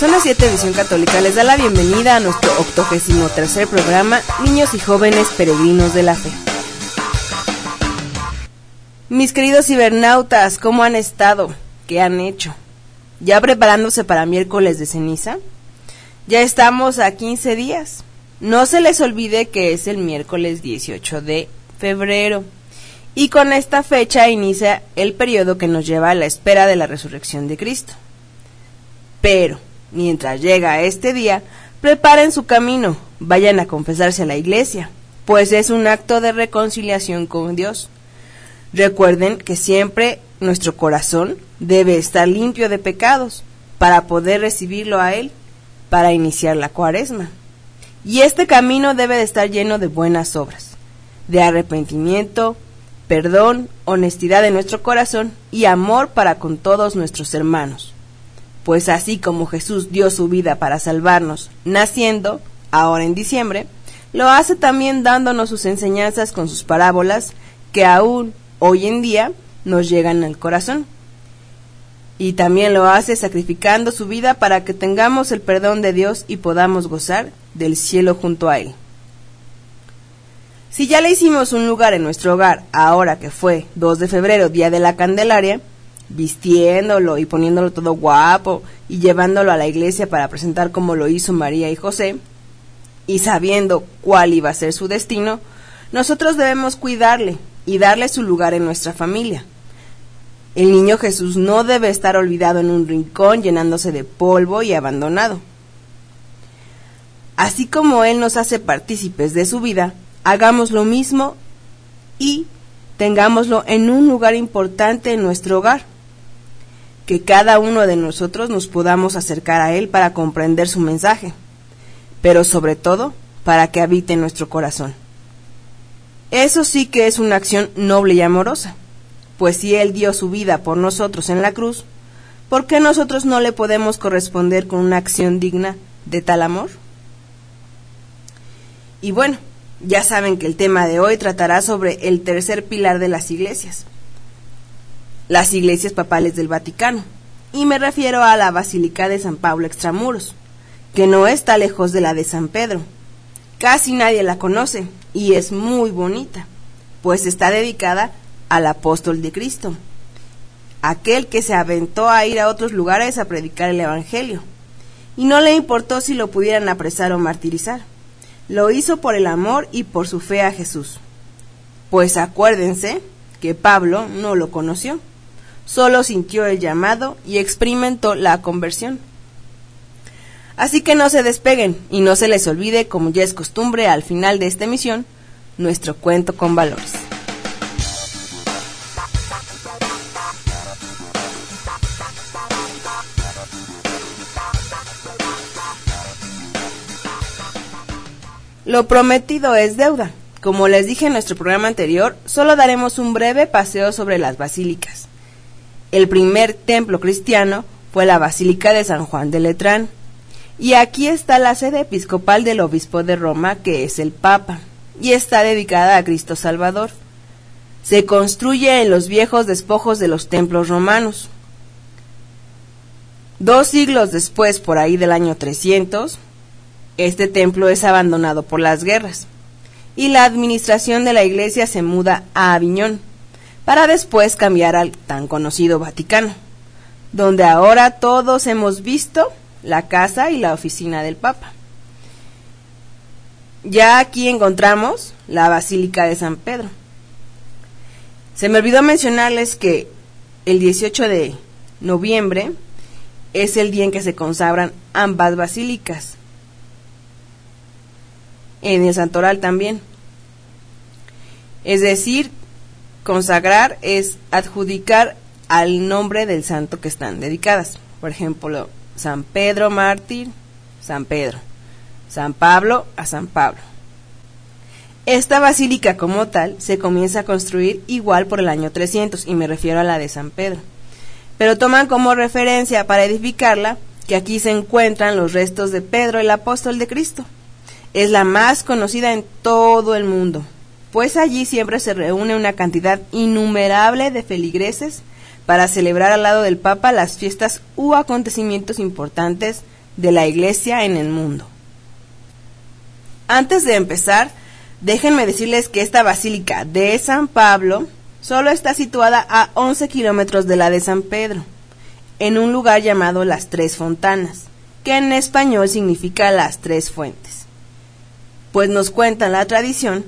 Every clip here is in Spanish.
Zona 7 Visión Católica les da la bienvenida a nuestro octogésimo tercer programa Niños y Jóvenes Peregrinos de la Fe. Mis queridos cibernautas, ¿cómo han estado? ¿Qué han hecho? ¿Ya preparándose para miércoles de ceniza? Ya estamos a 15 días. No se les olvide que es el miércoles 18 de febrero. Y con esta fecha inicia el periodo que nos lleva a la espera de la resurrección de Cristo. Pero, mientras llega este día, preparen su camino, vayan a confesarse a la iglesia, pues es un acto de reconciliación con Dios. Recuerden que siempre nuestro corazón debe estar limpio de pecados para poder recibirlo a Él, para iniciar la cuaresma. Y este camino debe de estar lleno de buenas obras, de arrepentimiento, perdón, honestidad de nuestro corazón y amor para con todos nuestros hermanos. Pues así como Jesús dio su vida para salvarnos, naciendo, ahora en diciembre, lo hace también dándonos sus enseñanzas con sus parábolas que aún hoy en día nos llegan al corazón. Y también lo hace sacrificando su vida para que tengamos el perdón de Dios y podamos gozar del cielo junto a Él. Si ya le hicimos un lugar en nuestro hogar, ahora que fue 2 de febrero, Día de la Candelaria, vistiéndolo y poniéndolo todo guapo y llevándolo a la iglesia para presentar como lo hizo María y José, y sabiendo cuál iba a ser su destino, nosotros debemos cuidarle y darle su lugar en nuestra familia. El niño Jesús no debe estar olvidado en un rincón llenándose de polvo y abandonado. Así como Él nos hace partícipes de su vida, hagamos lo mismo y tengámoslo en un lugar importante en nuestro hogar. Que cada uno de nosotros nos podamos acercar a Él para comprender su mensaje, pero sobre todo para que habite en nuestro corazón. Eso sí que es una acción noble y amorosa, pues si Él dio su vida por nosotros en la cruz, ¿por qué nosotros no le podemos corresponder con una acción digna de tal amor? Y bueno, ya saben que el tema de hoy tratará sobre el tercer pilar de las iglesias, las iglesias papales del Vaticano, y me refiero a la Basílica de San Pablo Extramuros, que no está lejos de la de San Pedro. Casi nadie la conoce y es muy bonita, pues está dedicada al apóstol de Cristo, aquel que se aventó a ir a otros lugares a predicar el Evangelio, y no le importó si lo pudieran apresar o martirizar lo hizo por el amor y por su fe a Jesús. Pues acuérdense que Pablo no lo conoció, solo sintió el llamado y experimentó la conversión. Así que no se despeguen y no se les olvide, como ya es costumbre al final de esta emisión, nuestro cuento con valores. Lo prometido es deuda. Como les dije en nuestro programa anterior, solo daremos un breve paseo sobre las basílicas. El primer templo cristiano fue la Basílica de San Juan de Letrán. Y aquí está la sede episcopal del obispo de Roma, que es el Papa, y está dedicada a Cristo Salvador. Se construye en los viejos despojos de los templos romanos. Dos siglos después, por ahí del año 300, este templo es abandonado por las guerras y la administración de la iglesia se muda a Aviñón, para después cambiar al tan conocido Vaticano, donde ahora todos hemos visto la casa y la oficina del Papa. Ya aquí encontramos la Basílica de San Pedro. Se me olvidó mencionarles que el 18 de noviembre es el día en que se consagran ambas basílicas, en el santoral también. Es decir, consagrar es adjudicar al nombre del santo que están dedicadas. Por ejemplo, San Pedro mártir, San Pedro. San Pablo a San Pablo. Esta basílica como tal se comienza a construir igual por el año 300 y me refiero a la de San Pedro. Pero toman como referencia para edificarla que aquí se encuentran los restos de Pedro el apóstol de Cristo. Es la más conocida en todo el mundo, pues allí siempre se reúne una cantidad innumerable de feligreses para celebrar al lado del Papa las fiestas u acontecimientos importantes de la Iglesia en el mundo. Antes de empezar, déjenme decirles que esta basílica de San Pablo solo está situada a 11 kilómetros de la de San Pedro, en un lugar llamado Las Tres Fontanas, que en español significa las tres fuentes. Pues nos cuenta la tradición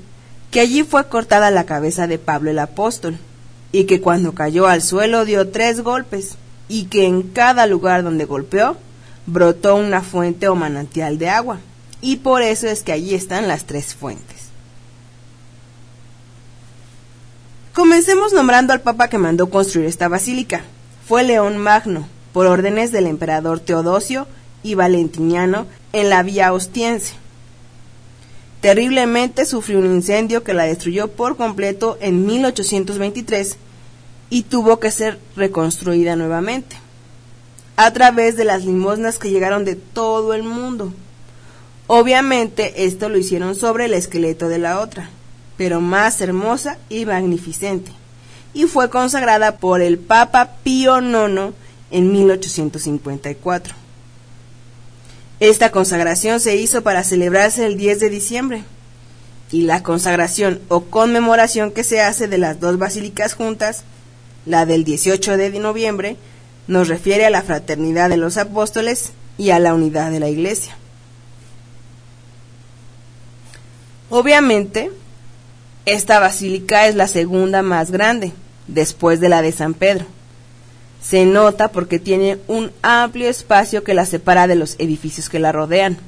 que allí fue cortada la cabeza de Pablo el apóstol, y que cuando cayó al suelo dio tres golpes, y que en cada lugar donde golpeó brotó una fuente o manantial de agua, y por eso es que allí están las tres fuentes. Comencemos nombrando al papa que mandó construir esta basílica. Fue León Magno, por órdenes del emperador Teodosio y Valentiniano en la vía Ostiense. Terriblemente sufrió un incendio que la destruyó por completo en 1823 y tuvo que ser reconstruida nuevamente, a través de las limosnas que llegaron de todo el mundo. Obviamente esto lo hicieron sobre el esqueleto de la otra, pero más hermosa y magnificente, y fue consagrada por el Papa Pío IX en 1854. Esta consagración se hizo para celebrarse el 10 de diciembre, y la consagración o conmemoración que se hace de las dos basílicas juntas, la del 18 de noviembre, nos refiere a la fraternidad de los apóstoles y a la unidad de la Iglesia. Obviamente, esta basílica es la segunda más grande, después de la de San Pedro. Se nota porque tiene un amplio espacio que la separa de los edificios que la rodean.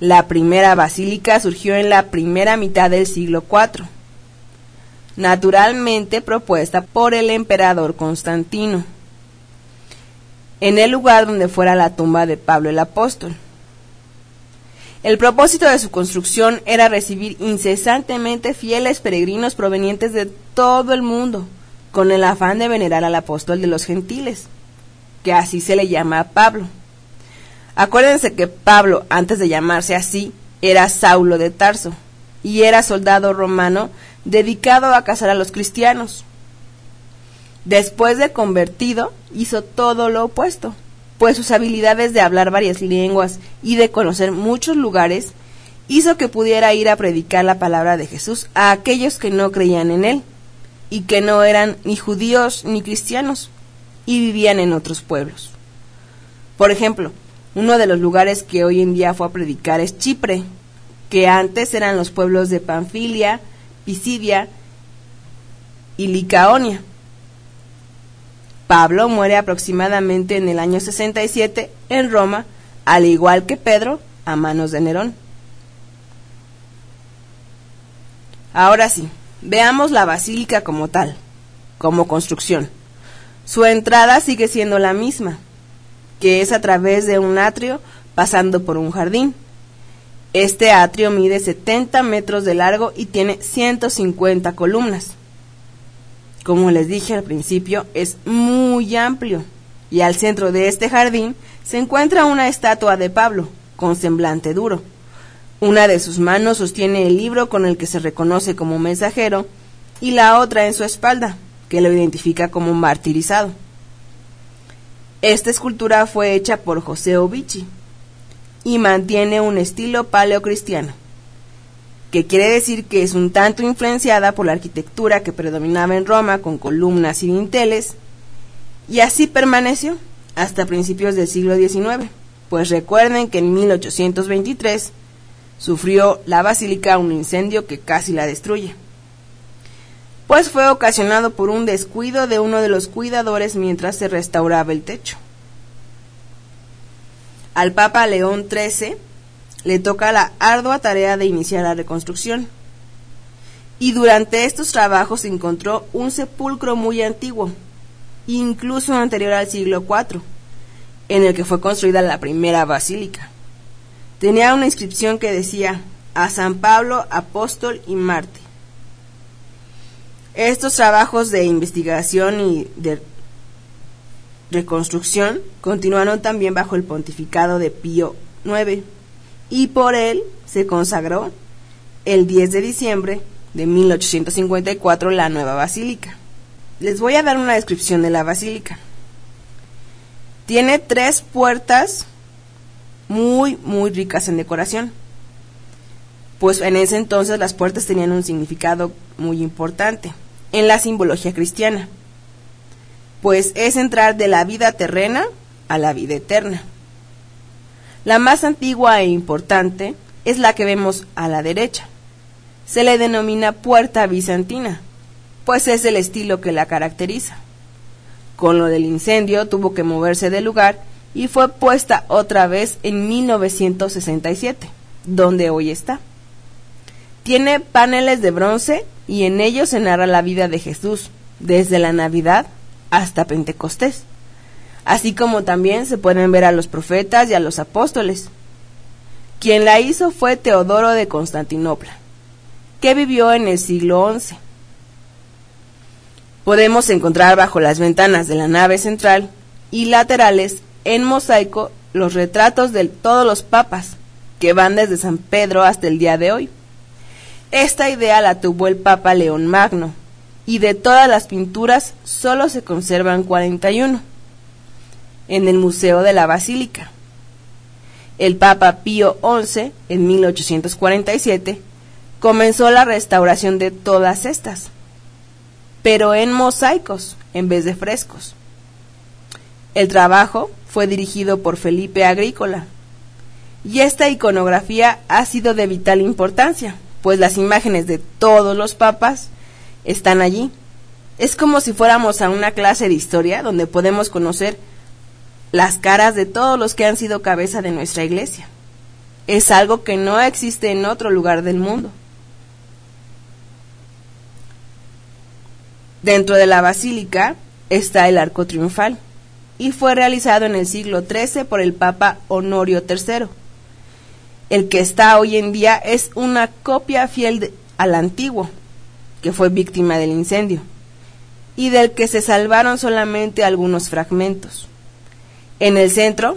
La primera basílica surgió en la primera mitad del siglo IV, naturalmente propuesta por el emperador Constantino, en el lugar donde fuera la tumba de Pablo el apóstol. El propósito de su construcción era recibir incesantemente fieles peregrinos provenientes de todo el mundo, con el afán de venerar al apóstol de los gentiles, que así se le llama a Pablo. Acuérdense que Pablo, antes de llamarse así, era Saulo de Tarso, y era soldado romano dedicado a cazar a los cristianos. Después de convertido, hizo todo lo opuesto, pues sus habilidades de hablar varias lenguas y de conocer muchos lugares hizo que pudiera ir a predicar la palabra de Jesús a aquellos que no creían en él y que no eran ni judíos ni cristianos y vivían en otros pueblos. Por ejemplo, uno de los lugares que hoy en día fue a predicar es Chipre, que antes eran los pueblos de Panfilia, Pisidia y Licaonia. Pablo muere aproximadamente en el año 67 en Roma, al igual que Pedro, a manos de Nerón. Ahora sí, Veamos la basílica como tal, como construcción. Su entrada sigue siendo la misma, que es a través de un atrio pasando por un jardín. Este atrio mide 70 metros de largo y tiene 150 columnas. Como les dije al principio, es muy amplio y al centro de este jardín se encuentra una estatua de Pablo, con semblante duro. Una de sus manos sostiene el libro con el que se reconoce como mensajero y la otra en su espalda, que lo identifica como martirizado. Esta escultura fue hecha por José Obici y mantiene un estilo paleocristiano, que quiere decir que es un tanto influenciada por la arquitectura que predominaba en Roma con columnas y dinteles, y así permaneció hasta principios del siglo XIX, pues recuerden que en 1823 sufrió la basílica un incendio que casi la destruye, pues fue ocasionado por un descuido de uno de los cuidadores mientras se restauraba el techo. Al Papa León XIII le toca la ardua tarea de iniciar la reconstrucción, y durante estos trabajos encontró un sepulcro muy antiguo, incluso anterior al siglo IV, en el que fue construida la primera basílica. Tenía una inscripción que decía a San Pablo, apóstol y mártir. Estos trabajos de investigación y de reconstrucción continuaron también bajo el pontificado de Pío IX y por él se consagró el 10 de diciembre de 1854 la nueva basílica. Les voy a dar una descripción de la basílica. Tiene tres puertas muy, muy ricas en decoración. Pues en ese entonces las puertas tenían un significado muy importante en la simbología cristiana. Pues es entrar de la vida terrena a la vida eterna. La más antigua e importante es la que vemos a la derecha. Se le denomina puerta bizantina, pues es el estilo que la caracteriza. Con lo del incendio tuvo que moverse del lugar y fue puesta otra vez en 1967, donde hoy está. Tiene paneles de bronce y en ellos se narra la vida de Jesús, desde la Navidad hasta Pentecostés, así como también se pueden ver a los profetas y a los apóstoles. Quien la hizo fue Teodoro de Constantinopla, que vivió en el siglo XI. Podemos encontrar bajo las ventanas de la nave central y laterales en mosaico los retratos de todos los papas, que van desde San Pedro hasta el día de hoy. Esta idea la tuvo el Papa León Magno, y de todas las pinturas solo se conservan 41 en el Museo de la Basílica. El Papa Pío XI, en 1847, comenzó la restauración de todas estas, pero en mosaicos en vez de frescos. El trabajo fue dirigido por Felipe Agrícola. Y esta iconografía ha sido de vital importancia, pues las imágenes de todos los papas están allí. Es como si fuéramos a una clase de historia donde podemos conocer las caras de todos los que han sido cabeza de nuestra iglesia. Es algo que no existe en otro lugar del mundo. Dentro de la basílica está el arco triunfal y fue realizado en el siglo XIII por el Papa Honorio III. El que está hoy en día es una copia fiel al antiguo, que fue víctima del incendio, y del que se salvaron solamente algunos fragmentos. En el centro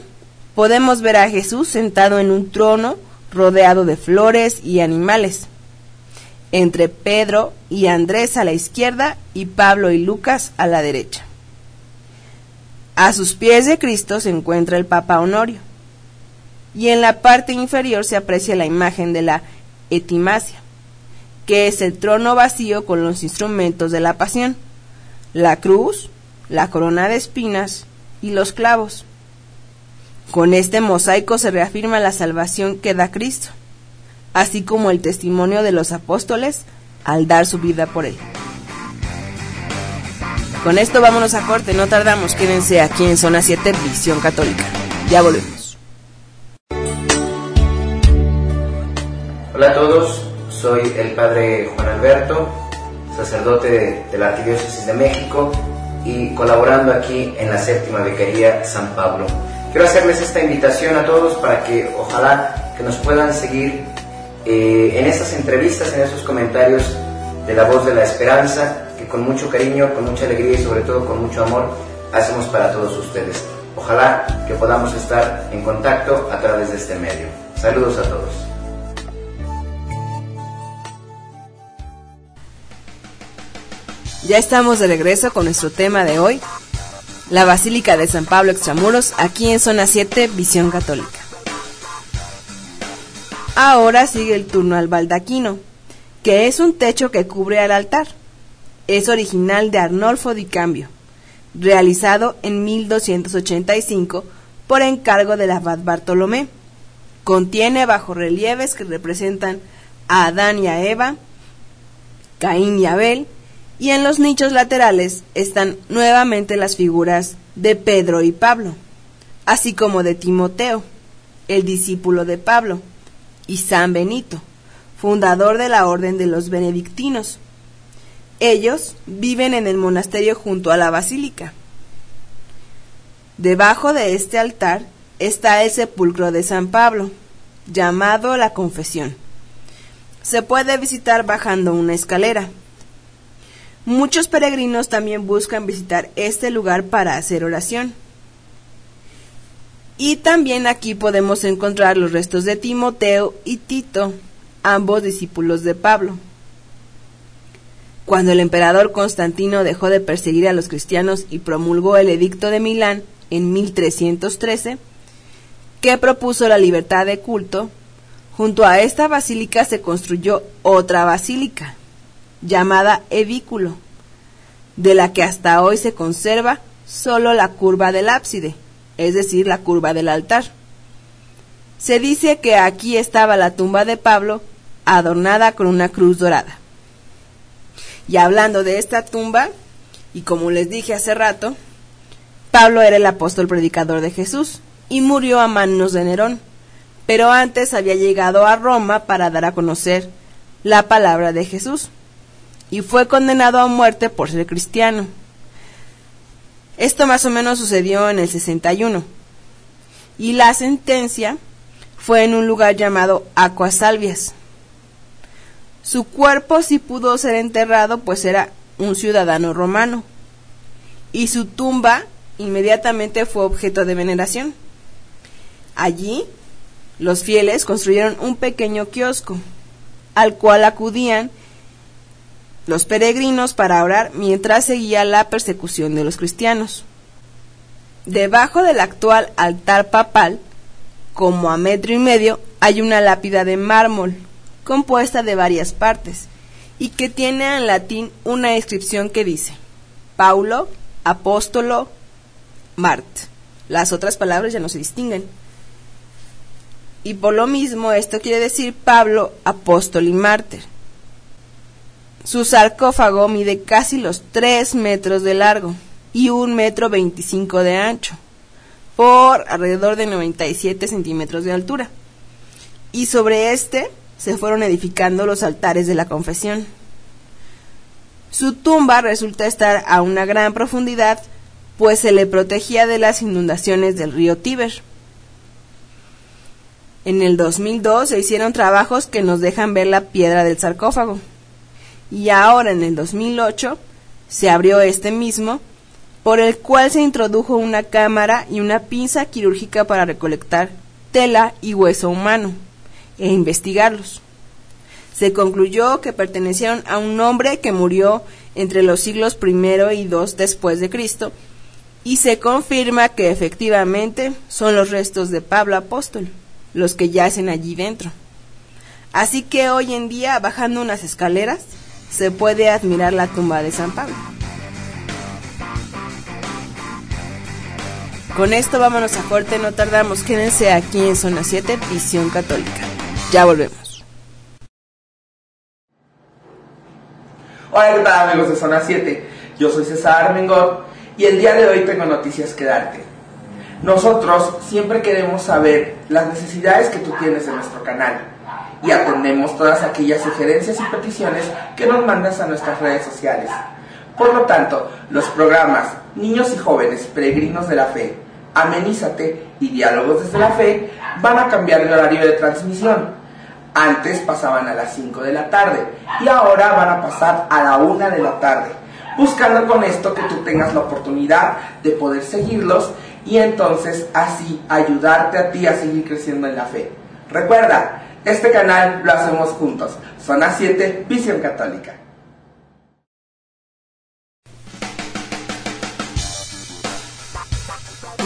podemos ver a Jesús sentado en un trono rodeado de flores y animales, entre Pedro y Andrés a la izquierda y Pablo y Lucas a la derecha. A sus pies de Cristo se encuentra el Papa Honorio, y en la parte inferior se aprecia la imagen de la Etimacia, que es el trono vacío con los instrumentos de la pasión, la cruz, la corona de espinas y los clavos. Con este mosaico se reafirma la salvación que da Cristo, así como el testimonio de los apóstoles al dar su vida por él. Con esto vámonos a corte, no tardamos, quédense aquí en Zona 7, Visión Católica. Ya volvemos. Hola a todos, soy el padre Juan Alberto, sacerdote de, la Arquidiócesis de México y colaborando aquí en la séptima Vicaría San Pablo. Quiero hacerles esta invitación a todos para que ojalá que nos puedan seguir eh, en estas entrevistas, en esos comentarios de la voz de la esperanza con mucho cariño, con mucha alegría y sobre todo con mucho amor hacemos para todos ustedes. Ojalá que podamos estar en contacto a través de este medio. Saludos a todos. Ya estamos de regreso con nuestro tema de hoy, la Basílica de San Pablo Extramuros, aquí en Zona 7, Visión Católica. Ahora sigue el turno al baldaquino, que es un techo que cubre al altar es original de Arnolfo Di Cambio, realizado en 1285 por encargo del abad Bartolomé. Contiene bajorrelieves que representan a Adán y a Eva, Caín y Abel, y en los nichos laterales están nuevamente las figuras de Pedro y Pablo, así como de Timoteo, el discípulo de Pablo, y San Benito, fundador de la Orden de los Benedictinos. Ellos viven en el monasterio junto a la basílica Debajo de este altar está el sepulcro de San Pablo, llamado la Confesión. Se puede visitar bajando una escalera. Muchos peregrinos también buscan visitar este lugar para hacer oración. Y también aquí podemos encontrar los restos de Timoteo y Tito, ambos discípulos de Pablo. Cuando el emperador Constantino dejó de perseguir a los cristianos y promulgó el edicto de Milán en 1313, que propuso la libertad de culto, junto a esta basílica se construyó otra basílica, llamada Edículo, de la que hasta hoy se conserva solo la curva del ábside, es decir, la curva del altar. Se dice que aquí estaba la tumba de Pablo, adornada con una cruz dorada. Y hablando de esta tumba, y como les dije hace rato, Pablo era el apóstol predicador de Jesús y murió a manos de Nerón, pero antes había llegado a Roma para dar a conocer la palabra de Jesús y fue condenado a muerte por ser cristiano. Esto más o menos sucedió en el 61 y la sentencia fue en un lugar llamado Aquasalvias. Su cuerpo sí pudo ser enterrado pues era un ciudadano romano y su tumba inmediatamente fue objeto de veneración. Allí, los fieles construyeron un pequeño kiosco, al cual acudían los peregrinos para orar mientras seguía la persecución de los cristianos. Debajo del actual altar papal, como a metro y medio, hay una lápida de mármol, compuesta de varias partes, y que tiene en latín una inscripción que dice, Paulo, apóstolo, Mart. Las otras palabras ya no se distinguen. Y por lo mismo esto quiere decir Pablo, apóstol y mártir. Su sarcófago mide casi los 3 metros de largo y un metro 25 de ancho, por alrededor de 97 centímetros de altura. Y sobre este se fueron edificando los altares de la confesión. Su tumba resulta estar a una gran profundidad pues se le protegía de las inundaciones del río Tíber. En el 2002 se hicieron trabajos que nos dejan ver la piedra del sarcófago. Y ahora en el 2008 se abrió este mismo, por el cual se introdujo una cámara y una pinza quirúrgica para recolectar tela y hueso humano e investigarlos. Se concluyó que pertenecieron a un hombre que murió entre los siglos I y II después de Cristo y se confirma que efectivamente son los restos de Pablo Apóstol los que yacen allí dentro. Así que hoy en día, bajando unas escaleras, se puede admirar la tumba de San Pablo. Con esto vámonos a corte, no tardamos, quédense aquí en Zona 7, Visión Católica. Ya volvemos. Hola, ¿qué tal amigos de Zona 7? Yo soy César Armengol y el día de hoy tengo noticias que darte. Nosotros siempre queremos saber las necesidades que tú tienes en nuestro canal y atendemos todas aquellas sugerencias y peticiones que nos mandas a nuestras redes sociales. Por lo tanto, los programas Niños y Jóvenes Peregrinos de la Fe, Amenízate y Diálogos desde la Fe van a cambiar el horario de transmisión. Antes pasaban a las 5 de la tarde y ahora van a pasar a la 1 de la tarde buscando con esto que tú tengas la oportunidad de poder seguirlos y entonces así ayudarte a ti a seguir creciendo en la fe. Recuerda, este canal lo hacemos juntos. Zona 7, Visión Católica.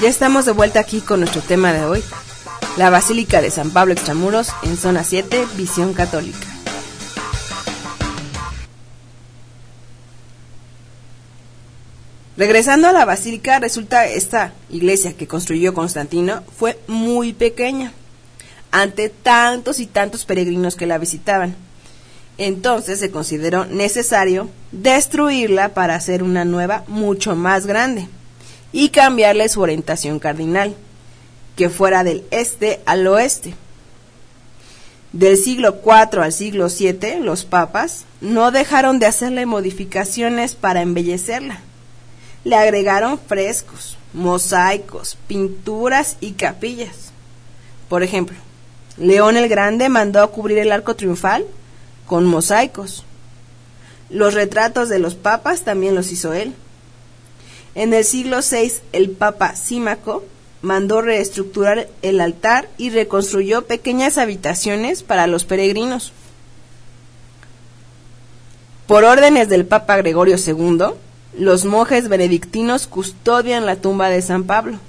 Ya estamos de vuelta aquí con nuestro tema de hoy, la Basílica de San Pablo Extramuros en Zona 7, Visión Católica. Regresando a la basílica, resulta esta iglesia que construyó Constantino fue muy pequeña ante tantos y tantos peregrinos que la visitaban. Entonces se consideró necesario destruirla para hacer una nueva mucho más grande y cambiarle su orientación cardinal, que fuera del este al oeste. Del siglo IV al siglo VII, los papas no dejaron de hacerle modificaciones para embellecerla le agregaron frescos, mosaicos, pinturas y capillas. Por ejemplo, León el Grande mandó a cubrir el arco triunfal con mosaicos. Los retratos de los papas también los hizo él. En el siglo VI, el papa Símaco mandó reestructurar el altar y reconstruyó pequeñas habitaciones para los peregrinos. Por órdenes del Papa Gregorio II, los monjes benedictinos custodian la tumba de San Pablo.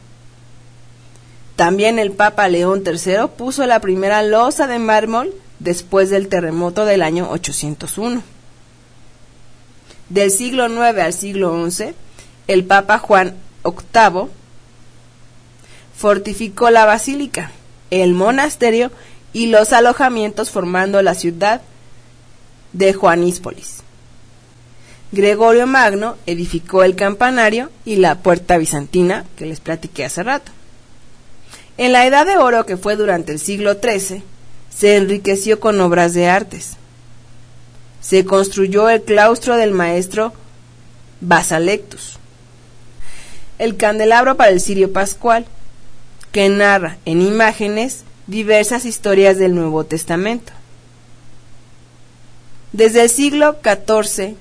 También el Papa León III puso la primera losa de mármol después del terremoto del año 801. Del siglo IX al siglo XI, el Papa Juan VIII fortificó la basílica, el monasterio y los alojamientos formando la ciudad de Juaníspolis. Gregorio Magno edificó el campanario y la puerta bizantina que les platiqué hace rato. En la Edad de Oro, que fue durante el siglo XIII, se enriqueció con obras de artes. Se construyó el claustro del maestro Basalectus, el candelabro para el cirio pascual, que narra en imágenes diversas historias del Nuevo Testamento. Desde el siglo XIV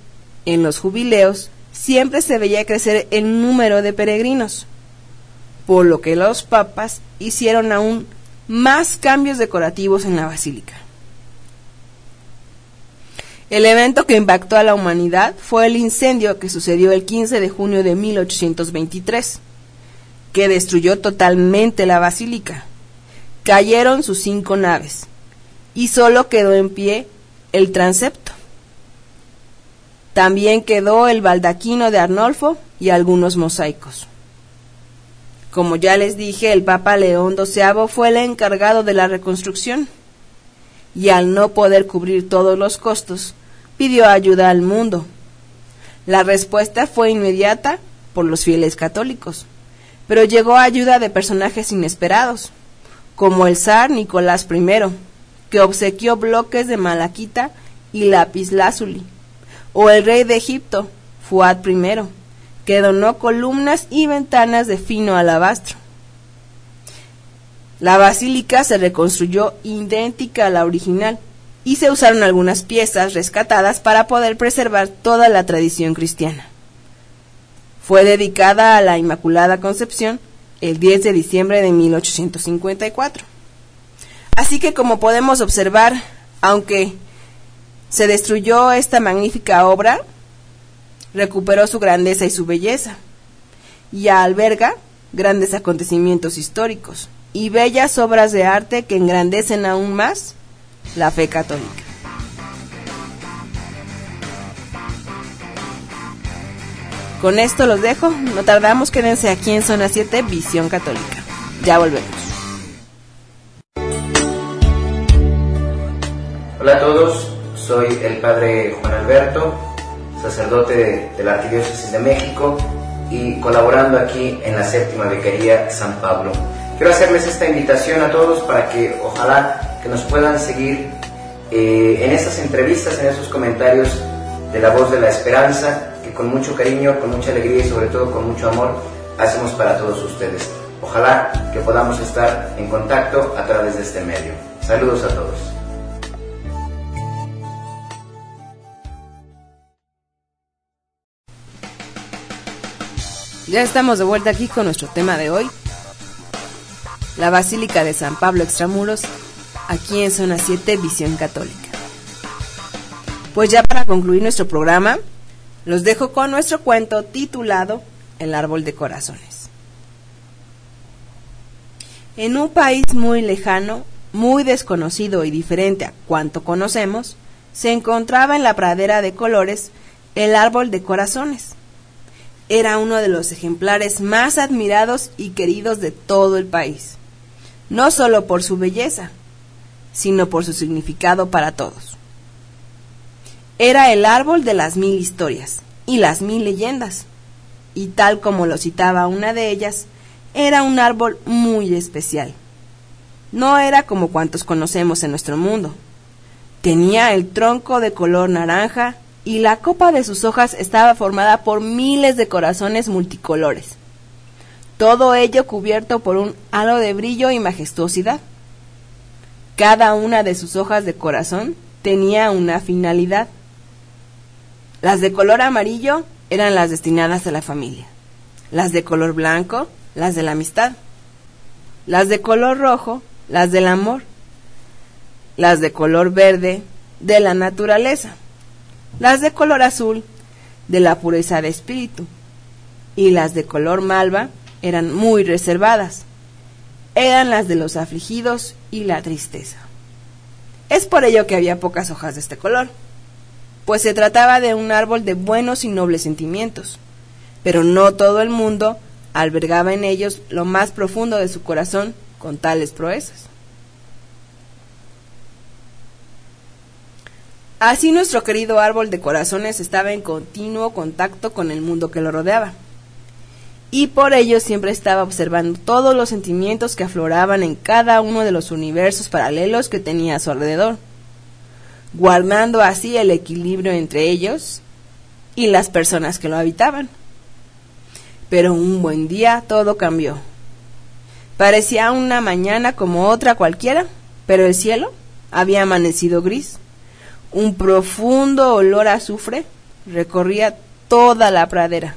en los jubileos siempre se veía crecer el número de peregrinos, por lo que los papas hicieron aún más cambios decorativos en la basílica. El evento que impactó a la humanidad fue el incendio que sucedió el 15 de junio de 1823, que destruyó totalmente la basílica. Cayeron sus cinco naves y solo quedó en pie el transepto. También quedó el baldaquino de Arnolfo y algunos mosaicos. Como ya les dije, el Papa León XII fue el encargado de la reconstrucción y al no poder cubrir todos los costos, pidió ayuda al mundo. La respuesta fue inmediata por los fieles católicos, pero llegó ayuda de personajes inesperados, como el zar Nicolás I, que obsequió bloques de malaquita y lápiz lázuli o el rey de Egipto, Fuad I, que donó columnas y ventanas de fino alabastro. La basílica se reconstruyó idéntica a la original y se usaron algunas piezas rescatadas para poder preservar toda la tradición cristiana. Fue dedicada a la Inmaculada Concepción el 10 de diciembre de 1854. Así que como podemos observar, aunque se destruyó esta magnífica obra, recuperó su grandeza y su belleza, y alberga grandes acontecimientos históricos y bellas obras de arte que engrandecen aún más la fe católica. Con esto los dejo, no tardamos, quédense aquí en Zona 7, Visión Católica. Ya volvemos. Hola a todos, soy el padre Juan Alberto, sacerdote de, la Arquidiócesis de México y colaborando aquí en la séptima becaría San Pablo. Quiero hacerles esta invitación a todos para que ojalá que nos puedan seguir eh, en estas entrevistas, en esos comentarios de la voz de la esperanza, que con mucho cariño, con mucha alegría y sobre todo con mucho amor hacemos para todos ustedes. Ojalá que podamos estar en contacto a través de este medio. Saludos a todos. Ya estamos de vuelta aquí con nuestro tema de hoy, la Basílica de San Pablo Extramuros, aquí en Zona 7, Visión Católica. Pues ya para concluir nuestro programa, los dejo con nuestro cuento titulado El Árbol de Corazones. En un país muy lejano, muy desconocido y diferente a cuanto conocemos, se encontraba en la pradera de colores el árbol de corazones era uno de los ejemplares más admirados y queridos de todo el país, no solo por su belleza, sino por su significado para todos. Era el árbol de las mil historias y las mil leyendas, y tal como lo citaba una de ellas, era un árbol muy especial. No era como cuantos conocemos en nuestro mundo. Tenía el tronco de color naranja y la copa de sus hojas estaba formada por miles de corazones multicolores. Todo ello cubierto por un halo de brillo y majestuosidad. Cada una de sus hojas de corazón tenía una finalidad. Las de color amarillo eran las destinadas a la familia. Las de color blanco, las de la amistad. Las de color rojo, las del amor. Las de color verde, de la naturaleza las de color azul de la pureza de espíritu y las de color malva eran muy reservadas. Eran las de los afligidos y la tristeza. Es por ello que había pocas hojas de este color, pues se trataba de un árbol de buenos y nobles sentimientos, pero no todo el mundo albergaba en ellos lo más profundo de su corazón con tales proezas. Así nuestro querido árbol de corazones estaba en continuo contacto con el mundo que lo rodeaba. Y por ello siempre estaba observando todos los sentimientos que afloraban en cada uno de los universos paralelos que tenía a su alrededor, guardando así el equilibrio entre ellos y las personas que lo habitaban. Pero un buen día todo cambió. Parecía una mañana como otra cualquiera, pero el cielo había amanecido gris un profundo olor a azufre recorría toda la pradera.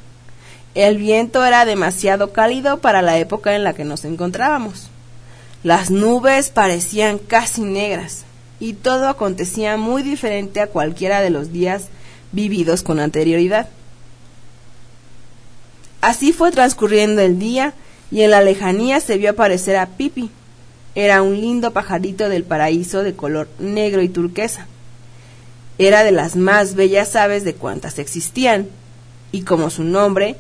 El viento era demasiado cálido para la época en la que nos encontrábamos. Las nubes parecían casi negras y todo acontecía muy diferente a cualquiera de los días vividos con anterioridad. Así fue transcurriendo el día y en la lejanía se vio aparecer a Pipi. Era un lindo pajarito del paraíso de color negro y turquesa. Era de las más bellas aves de cuantas existían, y como su nombre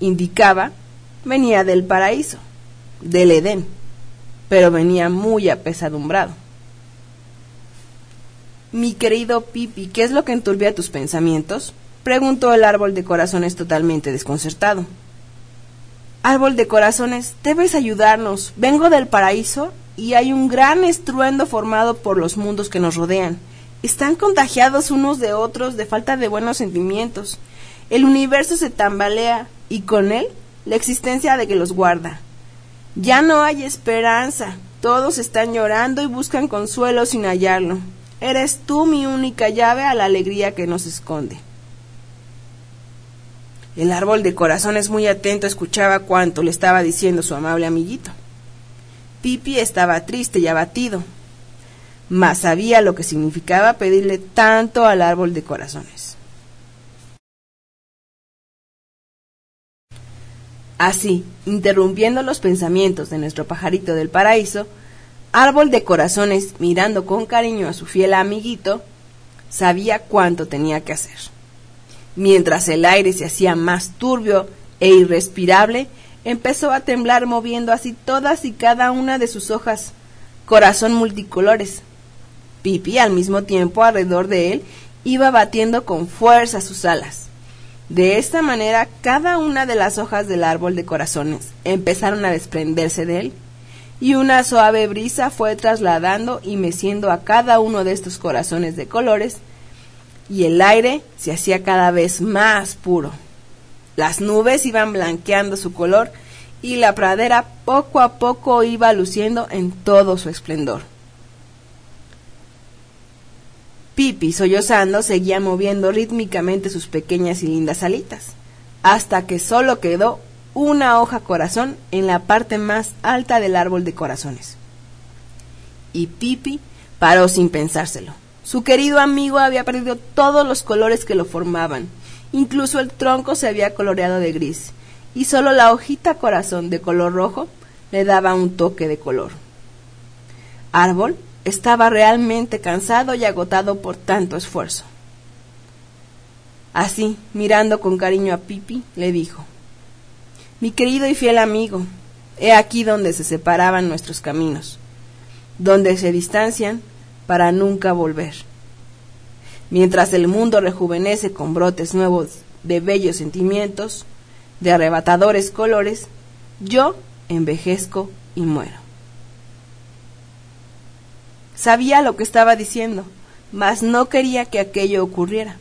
indicaba, venía del paraíso, del Edén, pero venía muy apesadumbrado. Mi querido Pipi, ¿qué es lo que enturbia tus pensamientos? preguntó el árbol de corazones totalmente desconcertado. Árbol de corazones, debes ayudarnos. Vengo del paraíso y hay un gran estruendo formado por los mundos que nos rodean están contagiados unos de otros de falta de buenos sentimientos. El universo se tambalea y con él la existencia de que los guarda. Ya no hay esperanza. Todos están llorando y buscan consuelo sin hallarlo. Eres tú mi única llave a la alegría que nos esconde. El árbol de corazones muy atento escuchaba cuanto le estaba diciendo su amable amiguito. Pipi estaba triste y abatido, mas sabía lo que significaba pedirle tanto al árbol de corazones. Así, interrumpiendo los pensamientos de nuestro pajarito del paraíso, árbol de corazones, mirando con cariño a su fiel amiguito, sabía cuánto tenía que hacer. Mientras el aire se hacía más turbio e irrespirable, empezó a temblar moviendo así todas y cada una de sus hojas, corazón multicolores, Pipi al mismo tiempo alrededor de él iba batiendo con fuerza sus alas. De esta manera cada una de las hojas del árbol de corazones empezaron a desprenderse de él y una suave brisa fue trasladando y meciendo a cada uno de estos corazones de colores y el aire se hacía cada vez más puro. Las nubes iban blanqueando su color y la pradera poco a poco iba luciendo en todo su esplendor. Pipi, sollozando, seguía moviendo rítmicamente sus pequeñas y lindas alitas, hasta que solo quedó una hoja corazón en la parte más alta del árbol de corazones. Y Pipi paró sin pensárselo. Su querido amigo había perdido todos los colores que lo formaban, incluso el tronco se había coloreado de gris, y solo la hojita corazón de color rojo le daba un toque de color. Árbol estaba realmente cansado y agotado por tanto esfuerzo. Así, mirando con cariño a Pipi, le dijo, Mi querido y fiel amigo, he aquí donde se separaban nuestros caminos, donde se distancian para nunca volver. Mientras el mundo rejuvenece con brotes nuevos de bellos sentimientos, de arrebatadores colores, yo envejezco y muero. Sabía lo que estaba diciendo, mas no quería que aquello ocurriera.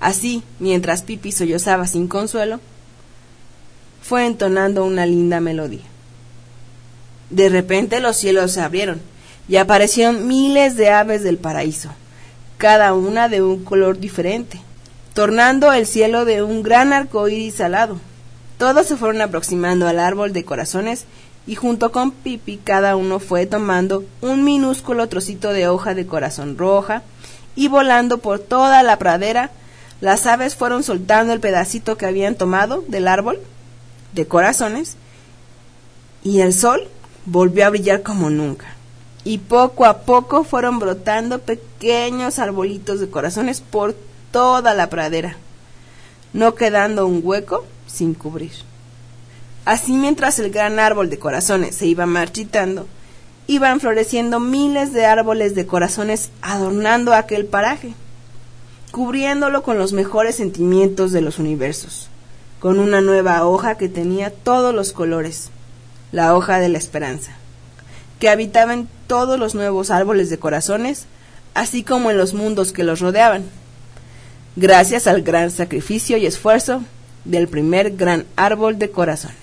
Así, mientras Pipi sollozaba sin consuelo, fue entonando una linda melodía. De repente los cielos se abrieron y aparecieron miles de aves del paraíso, cada una de un color diferente, tornando el cielo de un gran arco iris alado. Todos se fueron aproximando al árbol de corazones y junto con Pipi cada uno fue tomando un minúsculo trocito de hoja de corazón roja y volando por toda la pradera, las aves fueron soltando el pedacito que habían tomado del árbol de corazones y el sol volvió a brillar como nunca. Y poco a poco fueron brotando pequeños arbolitos de corazones por toda la pradera, no quedando un hueco sin cubrir. Así mientras el gran árbol de corazones se iba marchitando, iban floreciendo miles de árboles de corazones adornando aquel paraje, cubriéndolo con los mejores sentimientos de los universos, con una nueva hoja que tenía todos los colores, la hoja de la esperanza, que habitaba en todos los nuevos árboles de corazones, así como en los mundos que los rodeaban, gracias al gran sacrificio y esfuerzo del primer gran árbol de corazones.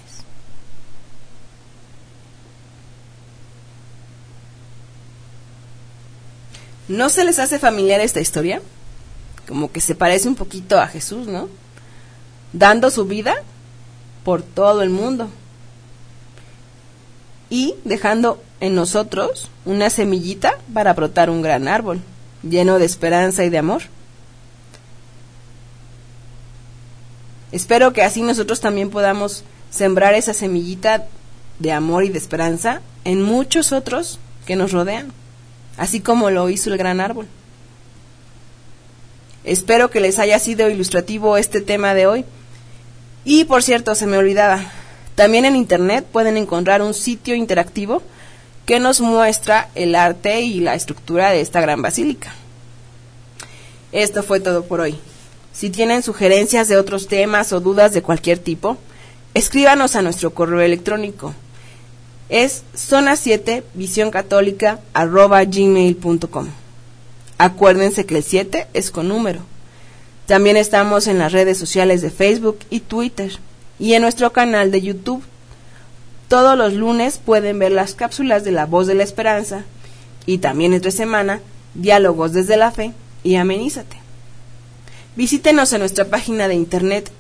¿No se les hace familiar esta historia? Como que se parece un poquito a Jesús, ¿no? Dando su vida por todo el mundo y dejando en nosotros una semillita para brotar un gran árbol, lleno de esperanza y de amor. Espero que así nosotros también podamos sembrar esa semillita de amor y de esperanza en muchos otros que nos rodean así como lo hizo el gran árbol. Espero que les haya sido ilustrativo este tema de hoy. Y por cierto, se me olvidaba, también en Internet pueden encontrar un sitio interactivo que nos muestra el arte y la estructura de esta gran basílica. Esto fue todo por hoy. Si tienen sugerencias de otros temas o dudas de cualquier tipo, escríbanos a nuestro correo electrónico es zona 7 visión católica arroba gmail.com. Acuérdense que el 7 es con número. También estamos en las redes sociales de Facebook y Twitter y en nuestro canal de YouTube. Todos los lunes pueden ver las cápsulas de La Voz de la Esperanza y también entre semana Diálogos desde la Fe y Amenízate. Visítenos en nuestra página de internet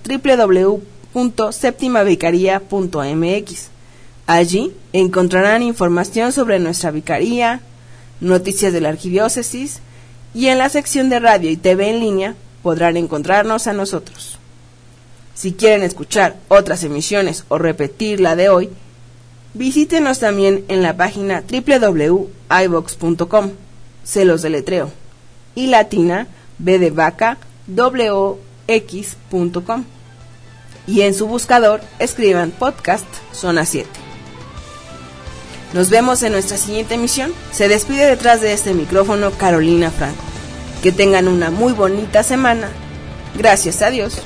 www.septimavicaría.mx Allí encontrarán información sobre nuestra vicaría, noticias de la arquidiócesis y en la sección de radio y TV en línea podrán encontrarnos a nosotros. Si quieren escuchar otras emisiones o repetir la de hoy, visítenos también en la página www.ivox.com, se los deletreo, y latina b de vaca wx.com. Y en su buscador escriban podcast zona 7. Nos vemos en nuestra siguiente emisión. Se despide detrás de este micrófono Carolina Franco. Que tengan una muy bonita semana. Gracias a Dios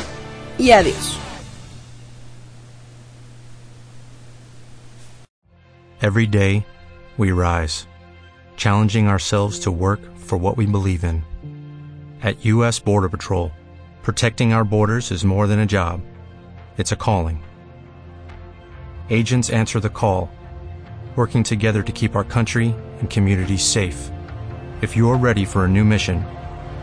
y adiós. Every day, we rise, challenging ourselves to work for what we believe in. At U.S. Border Patrol, protecting our borders is more than a job, it's a calling. Agents answer the call working together to keep our country and communities safe. If you're ready for a new mission,